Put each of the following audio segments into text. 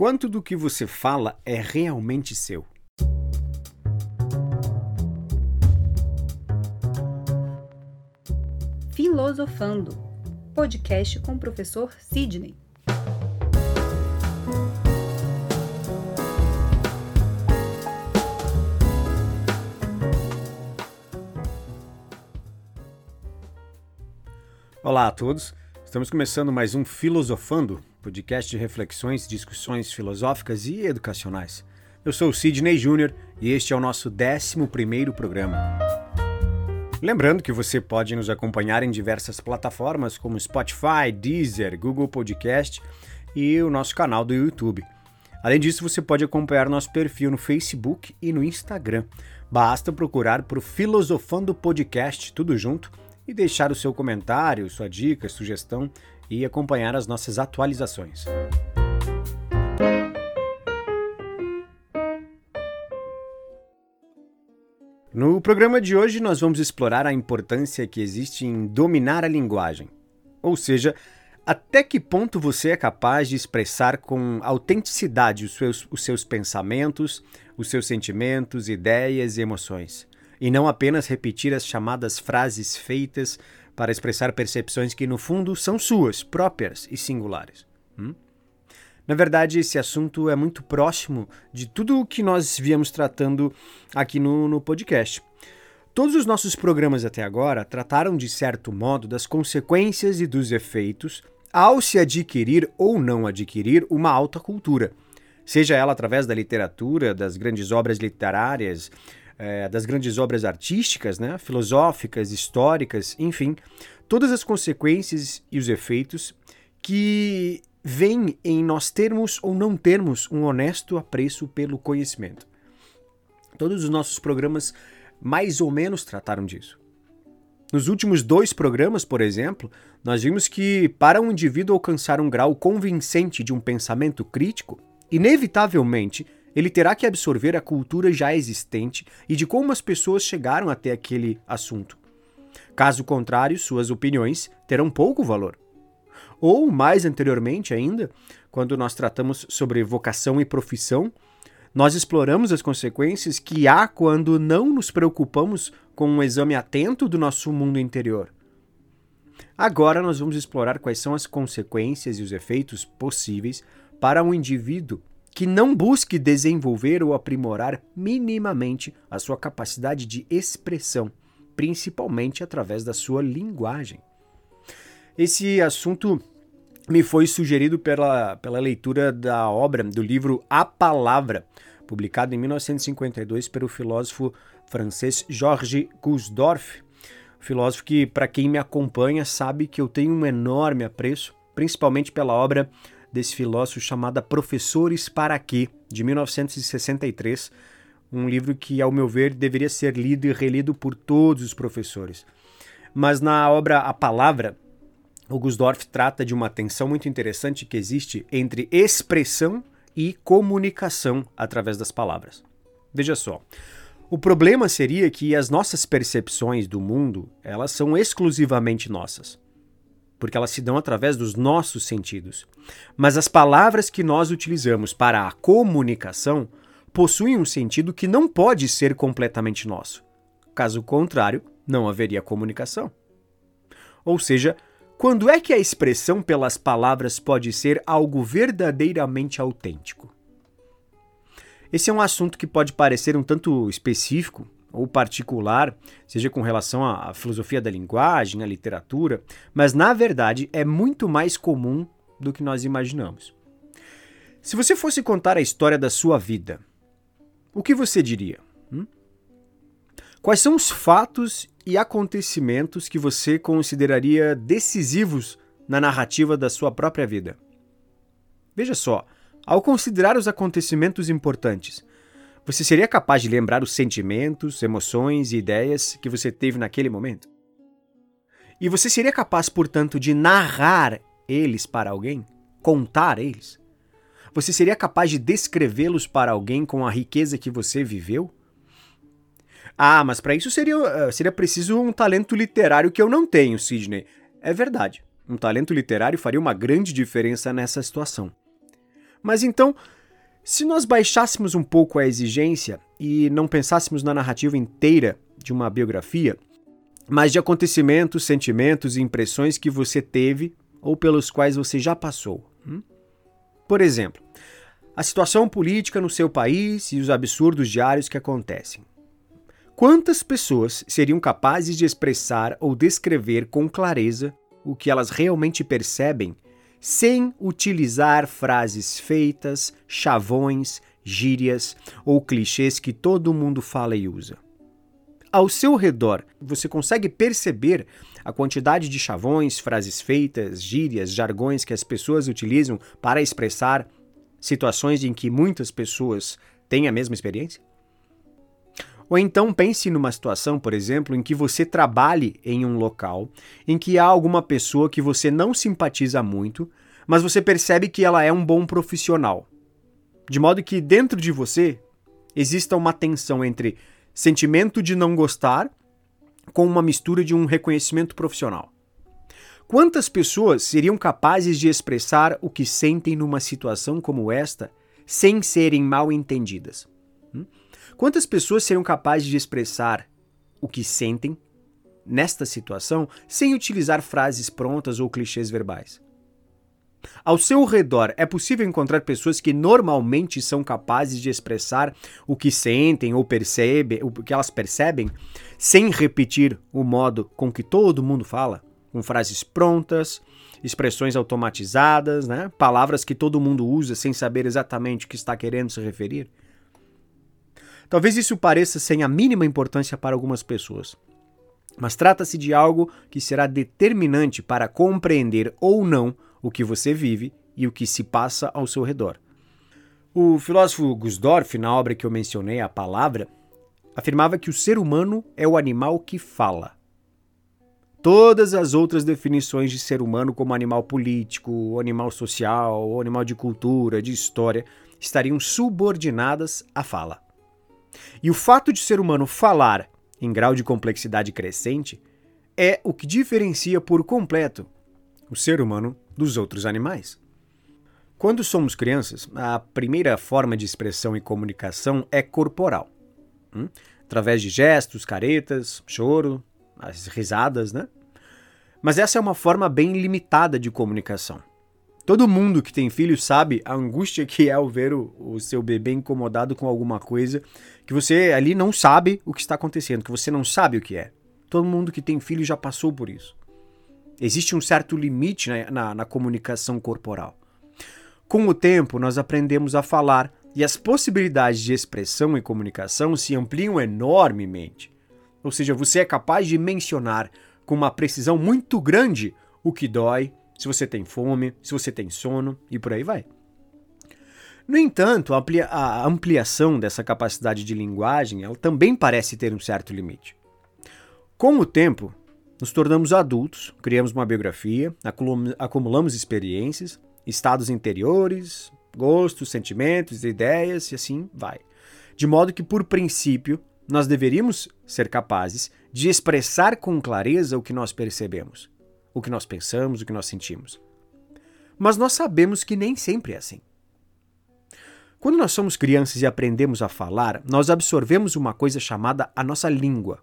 Quanto do que você fala é realmente seu? Filosofando podcast com o professor Sidney. Olá a todos, estamos começando mais um Filosofando, podcast de reflexões, discussões filosóficas e educacionais. Eu sou o Sidney Júnior e este é o nosso 11 programa. Lembrando que você pode nos acompanhar em diversas plataformas como Spotify, Deezer, Google Podcast e o nosso canal do YouTube. Além disso, você pode acompanhar nosso perfil no Facebook e no Instagram. Basta procurar por Filosofando Podcast, tudo junto, e deixar o seu comentário, sua dica, sugestão e acompanhar as nossas atualizações. No programa de hoje, nós vamos explorar a importância que existe em dominar a linguagem, ou seja, até que ponto você é capaz de expressar com autenticidade os seus, os seus pensamentos, os seus sentimentos, ideias e emoções e não apenas repetir as chamadas frases feitas para expressar percepções que, no fundo, são suas, próprias e singulares. Hum? Na verdade, esse assunto é muito próximo de tudo o que nós viemos tratando aqui no, no podcast. Todos os nossos programas até agora trataram, de certo modo, das consequências e dos efeitos ao se adquirir ou não adquirir uma alta cultura, seja ela através da literatura, das grandes obras literárias, é, das grandes obras artísticas, né, filosóficas, históricas, enfim, todas as consequências e os efeitos que vêm em nós termos ou não termos um honesto apreço pelo conhecimento. Todos os nossos programas mais ou menos trataram disso. Nos últimos dois programas, por exemplo, nós vimos que para um indivíduo alcançar um grau convincente de um pensamento crítico, inevitavelmente ele terá que absorver a cultura já existente e de como as pessoas chegaram até aquele assunto. Caso contrário, suas opiniões terão pouco valor. Ou, mais anteriormente ainda, quando nós tratamos sobre vocação e profissão, nós exploramos as consequências que há quando não nos preocupamos com um exame atento do nosso mundo interior. Agora nós vamos explorar quais são as consequências e os efeitos possíveis para um indivíduo que não busque desenvolver ou aprimorar minimamente a sua capacidade de expressão, principalmente através da sua linguagem. Esse assunto me foi sugerido pela, pela leitura da obra do livro A Palavra, publicado em 1952 pelo filósofo francês Georges Gusdorff, filósofo que, para quem me acompanha, sabe que eu tenho um enorme apreço, principalmente pela obra desse filósofo chamada Professores para Quê, de 1963, um livro que, ao meu ver, deveria ser lido e relido por todos os professores. Mas na obra A Palavra, o Gusdorff trata de uma tensão muito interessante que existe entre expressão e comunicação através das palavras. Veja só, o problema seria que as nossas percepções do mundo, elas são exclusivamente nossas porque elas se dão através dos nossos sentidos. Mas as palavras que nós utilizamos para a comunicação possuem um sentido que não pode ser completamente nosso. Caso contrário, não haveria comunicação. Ou seja, quando é que a expressão pelas palavras pode ser algo verdadeiramente autêntico? Esse é um assunto que pode parecer um tanto específico, ou particular, seja com relação à filosofia da linguagem, à literatura, mas na verdade é muito mais comum do que nós imaginamos. Se você fosse contar a história da sua vida, o que você diria? Hum? Quais são os fatos e acontecimentos que você consideraria decisivos na narrativa da sua própria vida? Veja só, ao considerar os acontecimentos importantes, você seria capaz de lembrar os sentimentos, emoções e ideias que você teve naquele momento? E você seria capaz, portanto, de narrar eles para alguém? Contar eles? Você seria capaz de descrevê-los para alguém com a riqueza que você viveu? Ah, mas para isso seria, eh, seria preciso um talento literário que eu não tenho, Sidney. É verdade. Um talento literário faria uma grande diferença nessa situação. Mas então, se nós baixássemos um pouco a exigência e não pensássemos na narrativa inteira de uma biografia, mas de acontecimentos, sentimentos e impressões que você teve ou pelos quais você já passou. Hum? Por exemplo, a situação política no seu país e os absurdos diários que acontecem. Quantas pessoas seriam capazes de expressar ou descrever com clareza o que elas realmente percebem sem utilizar frases feitas, chavões, gírias ou clichês que todo mundo fala e usa? Ao seu redor, você consegue perceber a quantidade de chavões, frases feitas, gírias, jargões que as pessoas utilizam para expressar situações em que muitas pessoas têm a mesma experiência? Ou então pense numa situação, por exemplo, em que você trabalhe em um local em que há alguma pessoa que você não simpatiza muito, mas você percebe que ela é um bom profissional. De modo que dentro de você exista uma tensão entre sentimento de não gostar com uma mistura de um reconhecimento profissional. Quantas pessoas seriam capazes de expressar o que sentem numa situação como esta sem serem mal entendidas? Quantas pessoas seriam capazes de expressar o que sentem nesta situação sem utilizar frases prontas ou clichês verbais? Ao seu redor, é possível encontrar pessoas que normalmente são capazes de expressar o que sentem ou percebem, o que elas percebem, sem repetir o modo com que todo mundo fala, com frases prontas, expressões automatizadas, né? palavras que todo mundo usa sem saber exatamente o que está querendo se referir. Talvez isso pareça sem a mínima importância para algumas pessoas, mas trata-se de algo que será determinante para compreender ou não o que você vive e o que se passa ao seu redor. O filósofo Gusdorff, na obra que eu mencionei, A Palavra, afirmava que o ser humano é o animal que fala. Todas as outras definições de ser humano, como animal político, animal social, animal de cultura, de história, estariam subordinadas à fala. E o fato de ser humano falar em grau de complexidade crescente é o que diferencia por completo o ser humano dos outros animais. Quando somos crianças, a primeira forma de expressão e comunicação é corporal, hum? através de gestos, caretas, choro, as risadas, né? Mas essa é uma forma bem limitada de comunicação. Todo mundo que tem filho sabe a angústia que é ao ver o, o, seu bebê incomodado com alguma coisa que você ali não sabe o que está acontecendo, que você não sabe o que é. Todo mundo que tem filho já passou por isso. Existe um certo limite na, na, na comunicação corporal. Com o tempo, nós aprendemos a falar e as possibilidades de expressão e comunicação se ampliam enormemente. Ou seja, você é capaz de mencionar com uma precisão muito grande o que dói, se você tem fome, se você tem sono e por aí vai. No entanto, a ampliação dessa capacidade de linguagem ela também parece ter um certo limite. Com o tempo, nos tornamos adultos, criamos uma biografia, acumulamos experiências, estados interiores, gostos, sentimentos, ideias e assim vai. De modo que, por princípio, nós deveríamos ser capazes de expressar com clareza o que nós percebemos o que nós pensamos, o que nós sentimos. Mas nós sabemos que nem sempre é assim. Quando nós somos crianças e aprendemos a falar, nós absorvemos uma coisa chamada a nossa língua,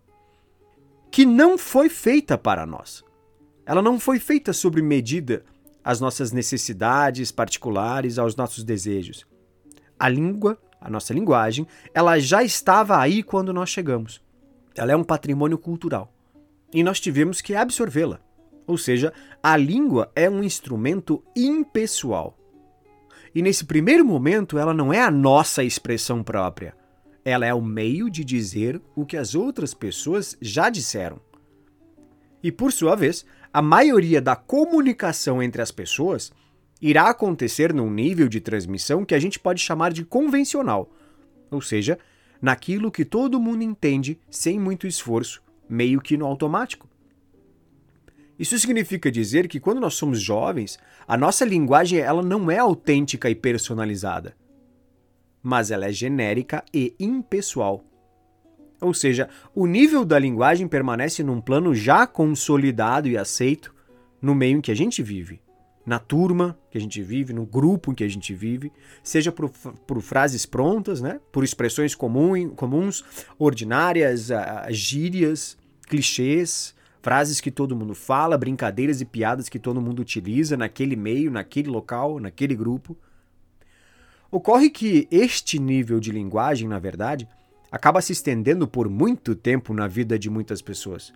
que não foi feita para nós. Ela não foi feita sob medida às nossas necessidades particulares, aos nossos desejos. A língua, a nossa linguagem, ela já estava aí quando nós chegamos. Ela é um patrimônio cultural. E nós tivemos que absorvê-la. Ou seja, a língua é um instrumento impessoal. E nesse primeiro momento, ela não é a nossa expressão própria. Ela é o meio de dizer o que as outras pessoas já disseram. E por sua vez, a maioria da comunicação entre as pessoas irá acontecer num nível de transmissão que a gente pode chamar de convencional, ou seja, naquilo que todo mundo entende sem muito esforço, meio que no automático. Isso significa dizer que quando nós somos jovens, a nossa linguagem ela não é autêntica e personalizada, mas ela é genérica e impessoal. Ou seja, o nível da linguagem permanece num plano já consolidado e aceito no meio em que a gente vive, na turma que a gente vive, no grupo em que a gente vive, seja por, por frases prontas, né? por expressões comum, comuns, ordinárias, gírias, clichês, frases que todo mundo fala, brincadeiras e piadas que todo mundo utiliza naquele meio, naquele local, naquele grupo. Ocorre que este nível de linguagem, na verdade, acaba se estendendo por muito tempo na vida de muitas pessoas.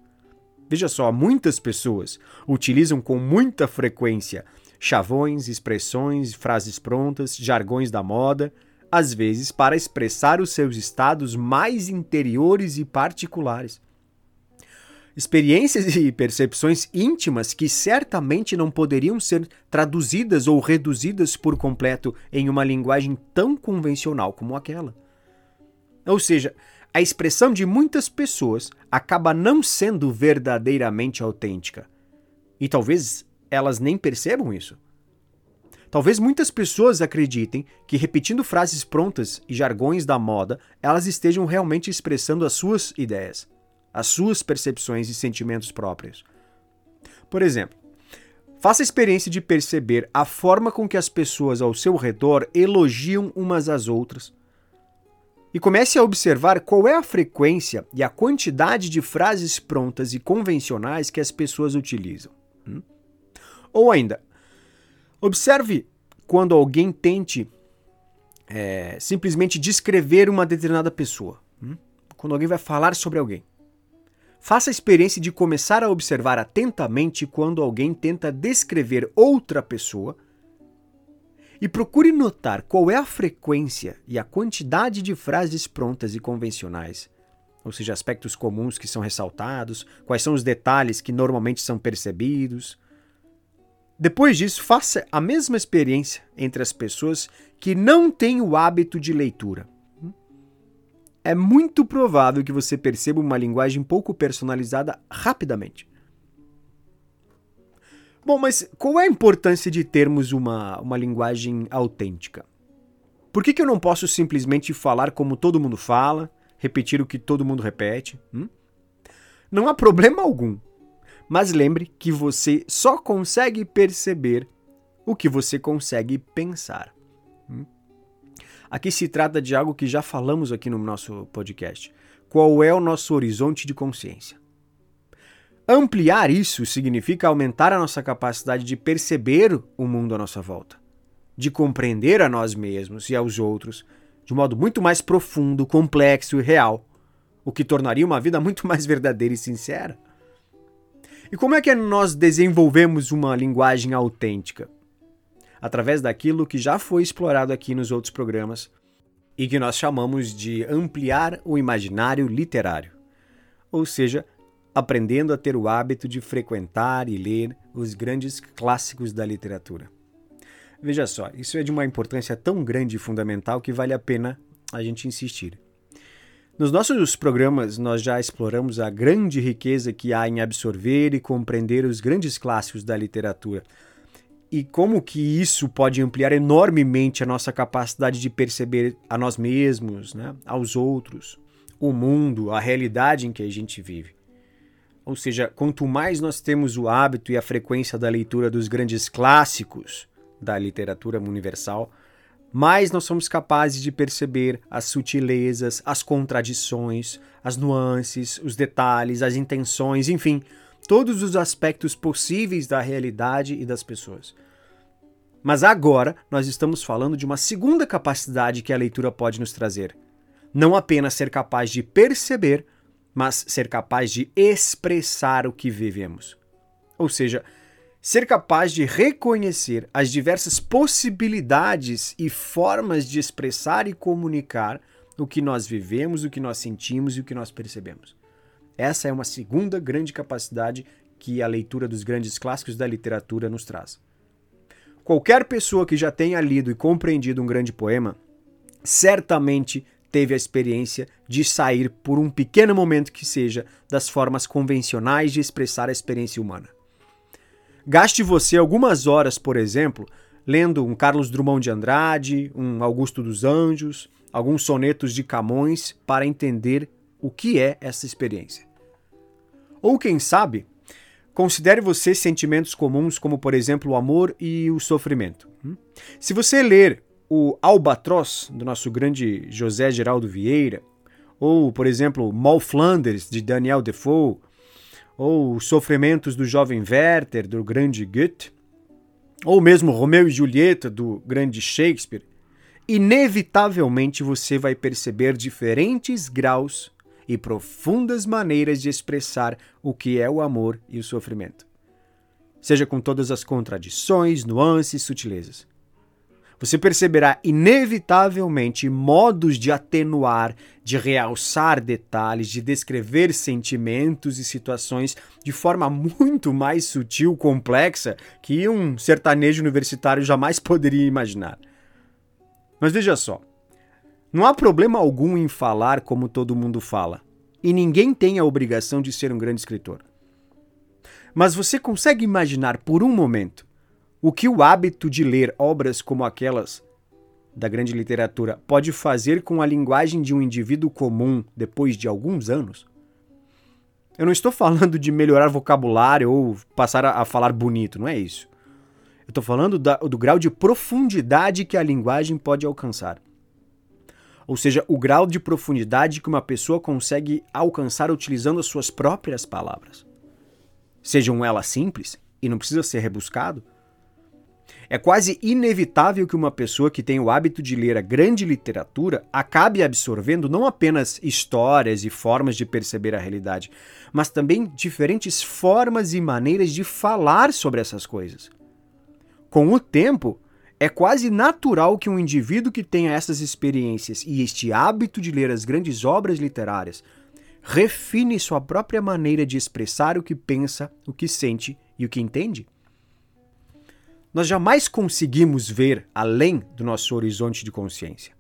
Veja só, muitas pessoas utilizam com muita frequência chavões, expressões, frases prontas, jargões da moda, às vezes para expressar os seus estados mais interiores e particulares. Experiências e percepções íntimas que certamente não poderiam ser traduzidas ou reduzidas por completo em uma linguagem tão convencional como aquela. Ou seja, a expressão de muitas pessoas acaba não sendo verdadeiramente autêntica. E talvez elas nem percebam isso. Talvez muitas pessoas acreditem que repetindo frases prontas e jargões da moda, elas estejam realmente expressando as suas ideias, as suas percepções e sentimentos próprios. Por exemplo, faça a experiência de perceber a forma com que as pessoas ao seu redor elogiam umas às outras e comece a observar qual é a frequência e a quantidade de frases prontas e convencionais que as pessoas utilizam. Hum? Ou ainda, observe quando alguém tente é, simplesmente descrever uma determinada pessoa. Hum? Quando alguém vai falar sobre alguém. Faça a experiência de começar a observar atentamente quando alguém tenta descrever outra pessoa e procure notar qual é a frequência e a quantidade de frases prontas e convencionais, ou seja, aspectos comuns que são ressaltados, quais são os detalhes que normalmente são percebidos. Depois disso, faça a mesma experiência entre as pessoas que não têm o hábito de leitura. É muito provável que você perceba uma linguagem pouco personalizada rapidamente. Bom, mas qual é a importância de termos uma, uma linguagem autêntica? Por que, que eu não posso simplesmente falar como todo mundo fala, repetir o que todo mundo repete? Hum? Não há problema algum. Mas lembre que você só consegue perceber o que você consegue pensar. Aqui se trata de algo que já falamos aqui no nosso podcast. Qual é o nosso horizonte de consciência? Ampliar isso significa aumentar a nossa capacidade de perceber o mundo à nossa volta, de compreender a nós mesmos e aos outros de um modo muito mais profundo, complexo e real, o que tornaria uma vida muito mais verdadeira e sincera. E como é que nós desenvolvemos uma linguagem autêntica? Através daquilo que já foi explorado aqui nos outros programas e que nós chamamos de ampliar o imaginário literário. Ou seja, aprendendo a ter o hábito de frequentar e ler os grandes clássicos da literatura. Veja só, isso é de uma importância tão grande e fundamental que vale a pena a gente insistir. Nos nossos programas, nós já exploramos a grande riqueza que há em absorver e compreender os grandes clássicos da literatura e como que isso pode ampliar enormemente a nossa capacidade de perceber a nós mesmos, né, aos outros, o mundo, a realidade em que a gente vive. Ou seja, quanto mais nós temos o hábito e a frequência da leitura dos grandes clássicos da literatura universal, mais nós somos capazes de perceber as sutilezas, as contradições, as nuances, os detalhes, as intenções, enfim, todos os aspectos possíveis da realidade e das pessoas. Mas agora nós estamos falando de uma segunda capacidade que a leitura pode nos trazer. Não apenas ser capaz de perceber, mas ser capaz de expressar o que vivemos. Ou seja, ser capaz de reconhecer as diversas possibilidades e formas de expressar e comunicar o que nós vivemos, o que nós sentimos e o que nós percebemos. Essa é uma segunda grande capacidade que a leitura dos grandes clássicos da literatura nos traz. Qualquer pessoa que já tenha lido e compreendido um grande poema certamente teve a experiência de sair por um pequeno momento que seja das formas convencionais de expressar a experiência humana. Gaste você algumas horas, por exemplo, lendo um Carlos Drummond de Andrade, um Augusto dos Anjos, alguns sonetos de Camões para entender o que é essa experiência. Ou quem sabe, Considere você sentimentos comuns como, por exemplo, o amor e o sofrimento. Hum? Se você ler o Albatroz, do nosso grande José Geraldo Vieira, ou, por exemplo, Mal Flanders, de Daniel Defoe, ou Os Sofrimentos do Jovem Werther, do grande Goethe, ou mesmo Romeu e Julieta, do grande Shakespeare, inevitavelmente você vai perceber diferentes graus e profundas maneiras de expressar o que é o amor e o sofrimento. Seja com todas as contradições, nuances, sutilezas. Você perceberá inevitavelmente modos de atenuar, de realçar detalhes, de descrever sentimentos e situações de forma muito mais sutil, complexa, que um sertanejo universitário jamais poderia imaginar. Mas veja só, não há problema algum em falar como todo mundo fala, e ninguém tem a obrigação de ser um grande escritor. Mas você consegue imaginar por um momento o que o hábito de ler obras como aquelas da grande literatura pode fazer com a linguagem de um indivíduo comum depois de alguns anos? Eu não estou falando de melhorar vocabulário ou passar a, falar bonito, não é isso. Eu estou falando da, do grau de profundidade que a linguagem pode alcançar ou seja, o grau de profundidade que uma pessoa consegue alcançar utilizando as suas próprias palavras. Sejam elas simples e não precisa ser rebuscado. É quase inevitável que uma pessoa que tem o hábito de ler a grande literatura acabe absorvendo não apenas histórias e formas de perceber a realidade, mas também diferentes formas e maneiras de falar sobre essas coisas. Com o tempo, é quase natural que um indivíduo que tenha essas experiências e este hábito de ler as grandes obras literárias refine sua própria maneira de expressar o que pensa, o que sente e o que entende. Nós jamais conseguimos ver além do nosso horizonte de consciência.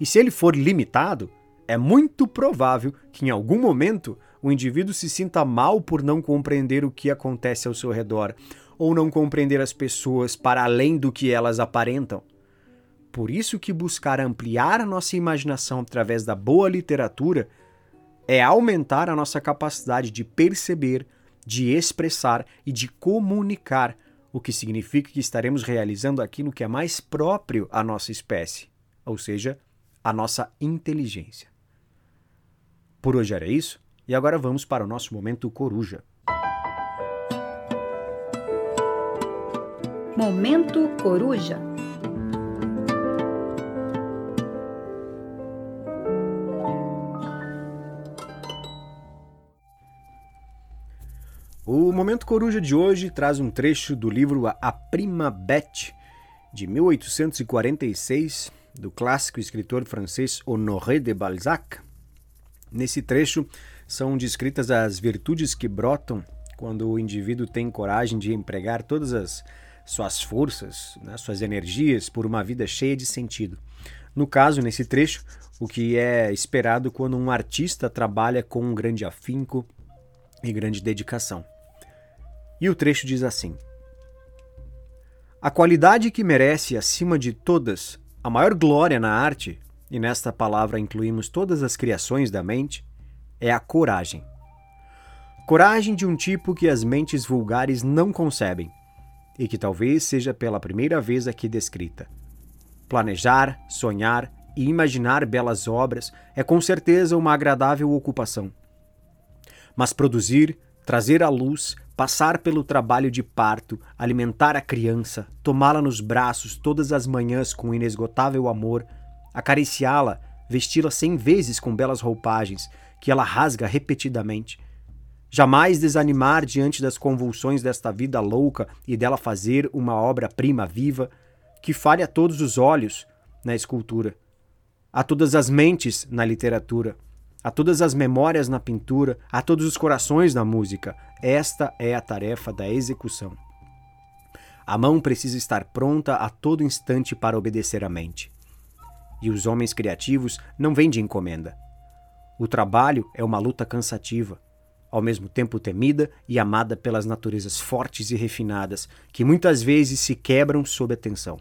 E se ele for limitado, é muito provável que em algum momento o indivíduo se sinta mal por não compreender o que acontece ao seu redor ou não compreender as pessoas para além do que elas aparentam. Por isso que buscar ampliar a nossa imaginação através da boa literatura é aumentar a nossa capacidade de perceber, de expressar e de comunicar, o que significa que estaremos realizando aquilo que é mais próprio à nossa espécie, ou seja, a nossa inteligência. Por hoje era isso, e agora vamos para o nosso momento coruja. Momento Coruja. O Momento Coruja de hoje traz um trecho do livro A Prima Bête, de 1846, do clássico escritor francês Honoré de Balzac. Nesse trecho são descritas as virtudes que brotam quando o indivíduo tem coragem de empregar todas as suas forças, né, suas energias por uma vida cheia de sentido. No caso, nesse trecho, o que é esperado quando um artista trabalha com um grande afinco e grande dedicação. E o trecho diz assim: A qualidade que merece, acima de todas, a maior glória na arte, e nesta palavra incluímos todas as criações da mente, é a coragem. Coragem de um tipo que as mentes vulgares não concebem e que talvez seja pela primeira vez aqui descrita. Planejar, sonhar e imaginar belas obras é com certeza uma agradável ocupação. Mas produzir, trazer à luz, passar pelo trabalho de parto, alimentar a criança, tomá-la nos braços todas as manhãs com inesgotável amor, acariciá-la, vesti-la cem vezes com belas roupagens que ela rasga repetidamente, Jamais desanimar diante das convulsões desta vida louca e dela fazer uma obra-prima viva que fale a todos os olhos na escultura, a todas as mentes na literatura, a todas as memórias na pintura, a todos os corações na música. Esta é a tarefa da execução. A mão precisa estar pronta a todo instante para obedecer à mente. E os homens criativos não vêm de encomenda. O trabalho é uma luta cansativa ao mesmo tempo temida e amada pelas naturezas fortes e refinadas, que muitas vezes se quebram sob a tensão.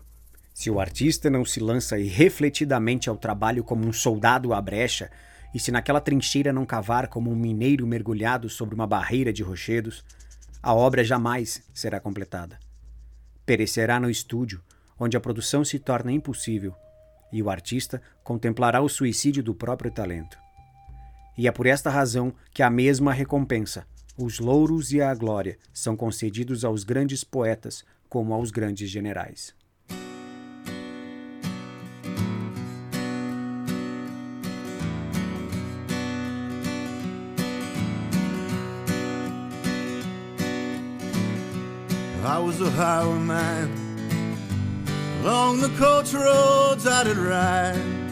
Se o artista não se lança irrefletidamente ao trabalho como um soldado à brecha, e se naquela trincheira não cavar como um mineiro mergulhado sobre uma barreira de rochedos, a obra jamais será completada. Perecerá no estúdio, onde a produção se torna impossível, e o artista contemplará o suicídio do próprio talento. E é por esta razão que a mesma recompensa, os louros e a glória, são concedidos aos grandes poetas como aos grandes generais. I was a highwayman. Along the coach roads I did ride.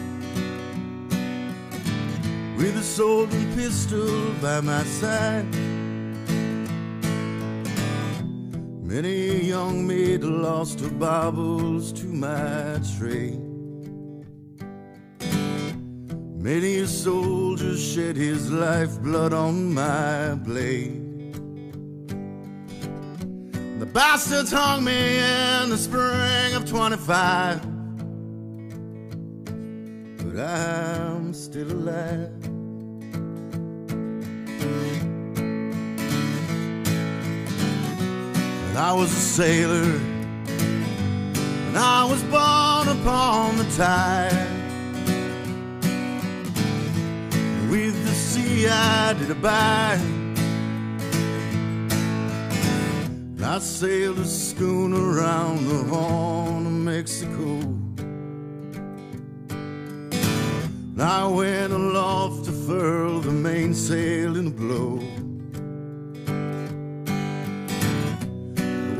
With a sword and pistol by my side. Many a young maid lost her baubles to my trade. Many a soldier shed his lifeblood on my blade. The bastards hung me in the spring of 25. But I'm still alive. And I was a sailor, and I was born upon the tide. With the sea I did abide. I sailed a schooner around the Horn of Mexico. And I went aloft to furl the mainsail in a blow.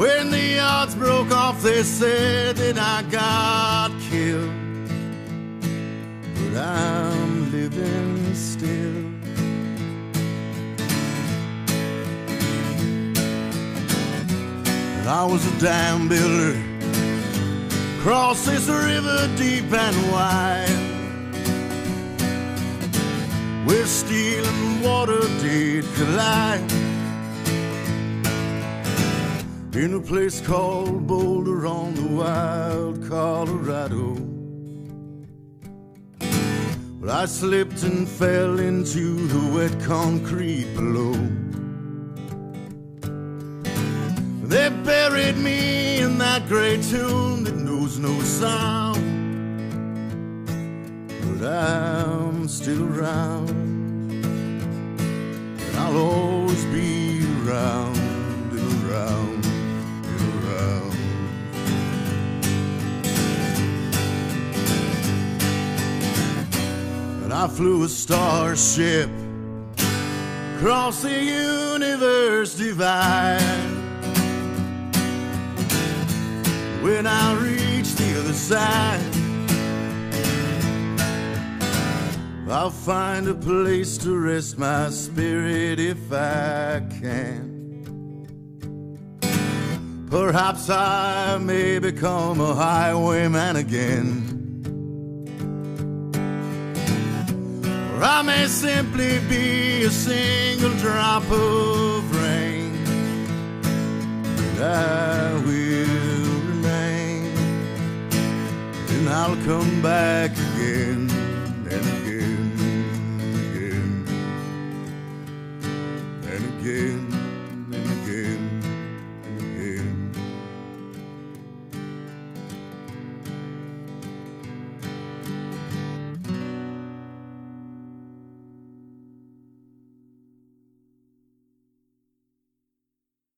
When the odds broke off, they said that I got killed. But I'm living still. And I was a dam builder across this river deep and wide. Where steel and water did collide. In a place called Boulder on the wild Colorado. Well, I slipped and fell into the wet concrete below. They buried me in that great tomb that knows no sound. But I'm still around, and I'll always be around I flew a starship across the universe divide. when I reach the other side. I'll find a place to rest my spirit if I can. Perhaps I may become a highwayman again. or I may simply be a single drop of rain. And I will remain, and I'll come back again. and again, and again, and again.